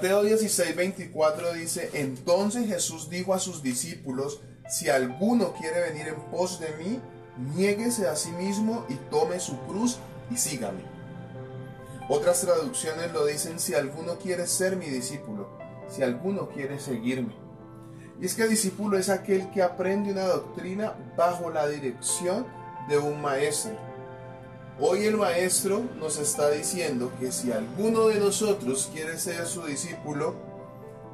Mateo 16, 24 dice, entonces Jesús dijo a sus discípulos, si alguno quiere venir en pos de mí, niéguese a sí mismo y tome su cruz y sígame. Otras traducciones lo dicen, si alguno quiere ser mi discípulo, si alguno quiere seguirme. Y es que discípulo es aquel que aprende una doctrina bajo la dirección de un maestro. Hoy el maestro nos está diciendo que si alguno de nosotros quiere ser su discípulo,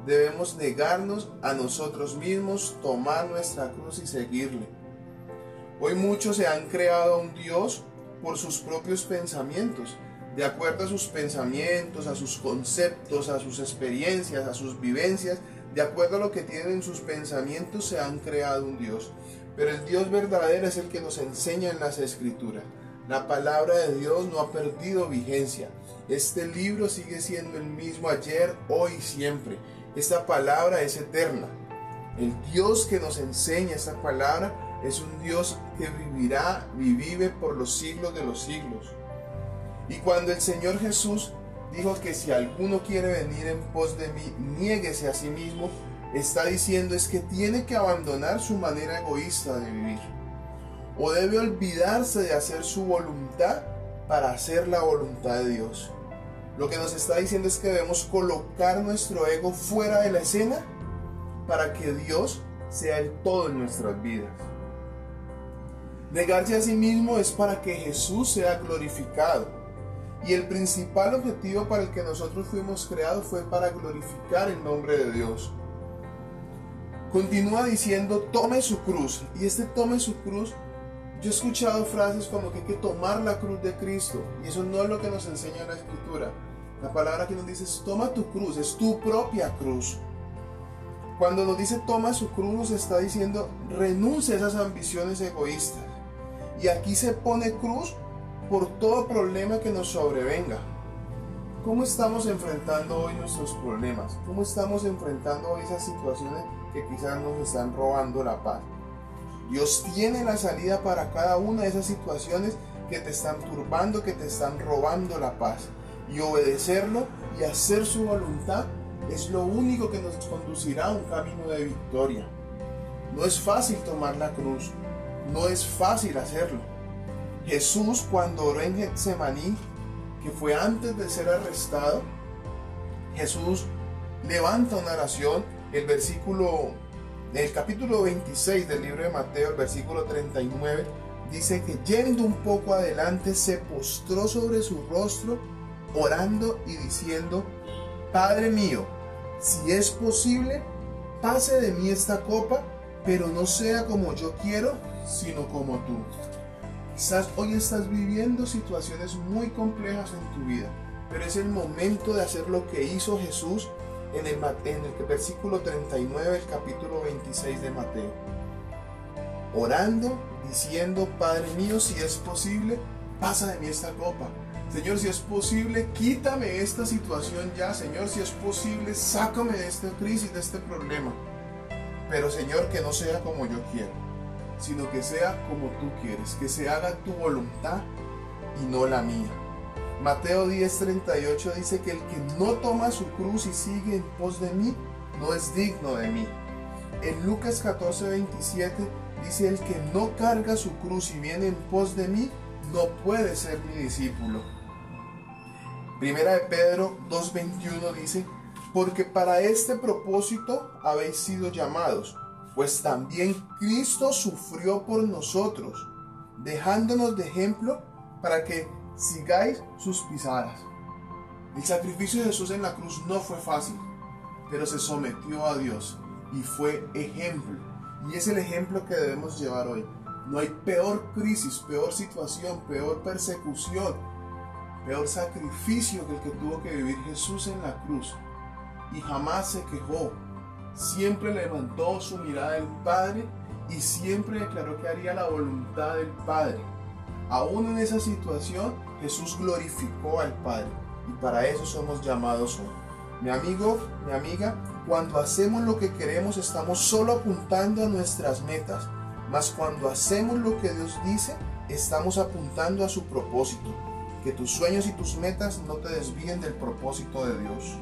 debemos negarnos a nosotros mismos, tomar nuestra cruz y seguirle. Hoy muchos se han creado un Dios por sus propios pensamientos, de acuerdo a sus pensamientos, a sus conceptos, a sus experiencias, a sus vivencias, de acuerdo a lo que tienen en sus pensamientos, se han creado un Dios. Pero el Dios verdadero es el que nos enseña en las escrituras. La palabra de Dios no ha perdido vigencia. Este libro sigue siendo el mismo ayer, hoy y siempre. Esta palabra es eterna. El Dios que nos enseña esta palabra es un Dios que vivirá y vive por los siglos de los siglos. Y cuando el Señor Jesús dijo que si alguno quiere venir en pos de mí, niéguese a sí mismo, está diciendo es que tiene que abandonar su manera egoísta de vivir o debe olvidarse de hacer su voluntad para hacer la voluntad de Dios. Lo que nos está diciendo es que debemos colocar nuestro ego fuera de la escena para que Dios sea el todo en nuestras vidas. Negarse a sí mismo es para que Jesús sea glorificado. Y el principal objetivo para el que nosotros fuimos creados fue para glorificar el nombre de Dios. Continúa diciendo, tome su cruz. Y este tome su cruz yo he escuchado frases como que hay que tomar la cruz de Cristo y eso no es lo que nos enseña la escritura. La palabra que nos dice es toma tu cruz, es tu propia cruz. Cuando nos dice toma su cruz nos está diciendo renuncia a esas ambiciones egoístas. Y aquí se pone cruz por todo problema que nos sobrevenga. ¿Cómo estamos enfrentando hoy nuestros problemas? ¿Cómo estamos enfrentando hoy esas situaciones que quizás nos están robando la paz? Dios tiene la salida para cada una de esas situaciones que te están turbando, que te están robando la paz. Y obedecerlo y hacer su voluntad es lo único que nos conducirá a un camino de victoria. No es fácil tomar la cruz, no es fácil hacerlo. Jesús cuando oró en Getsemaní, que fue antes de ser arrestado, Jesús levanta una oración, el versículo el capítulo 26 del libro de Mateo, el versículo 39, dice que yendo un poco adelante se postró sobre su rostro, orando y diciendo, Padre mío, si es posible, pase de mí esta copa, pero no sea como yo quiero, sino como tú. Quizás hoy estás viviendo situaciones muy complejas en tu vida, pero es el momento de hacer lo que hizo Jesús en el, en el versículo 39 del capítulo 26 de Mateo. Orando, diciendo, Padre mío, si es posible, pasa de mí esta copa. Señor, si es posible, quítame esta situación ya. Señor, si es posible, sácame de esta crisis, de este problema. Pero Señor, que no sea como yo quiero, sino que sea como tú quieres, que se haga tu voluntad y no la mía. Mateo 10:38 dice que el que no toma su cruz y sigue en pos de mí, no es digno de mí. En Lucas 14:27 dice el que no carga su cruz y viene en pos de mí, no puede ser mi discípulo. Primera de Pedro 2:21 dice, porque para este propósito habéis sido llamados, pues también Cristo sufrió por nosotros, dejándonos de ejemplo para que sigáis sus pisadas. El sacrificio de Jesús en la cruz no fue fácil, pero se sometió a Dios y fue ejemplo. Y es el ejemplo que debemos llevar hoy. No hay peor crisis, peor situación, peor persecución, peor sacrificio que el que tuvo que vivir Jesús en la cruz. Y jamás se quejó. Siempre levantó su mirada al Padre y siempre declaró que haría la voluntad del Padre. Aún en esa situación, Jesús glorificó al Padre y para eso somos llamados hoy. Mi amigo, mi amiga, cuando hacemos lo que queremos estamos solo apuntando a nuestras metas, mas cuando hacemos lo que Dios dice, estamos apuntando a su propósito. Que tus sueños y tus metas no te desvíen del propósito de Dios.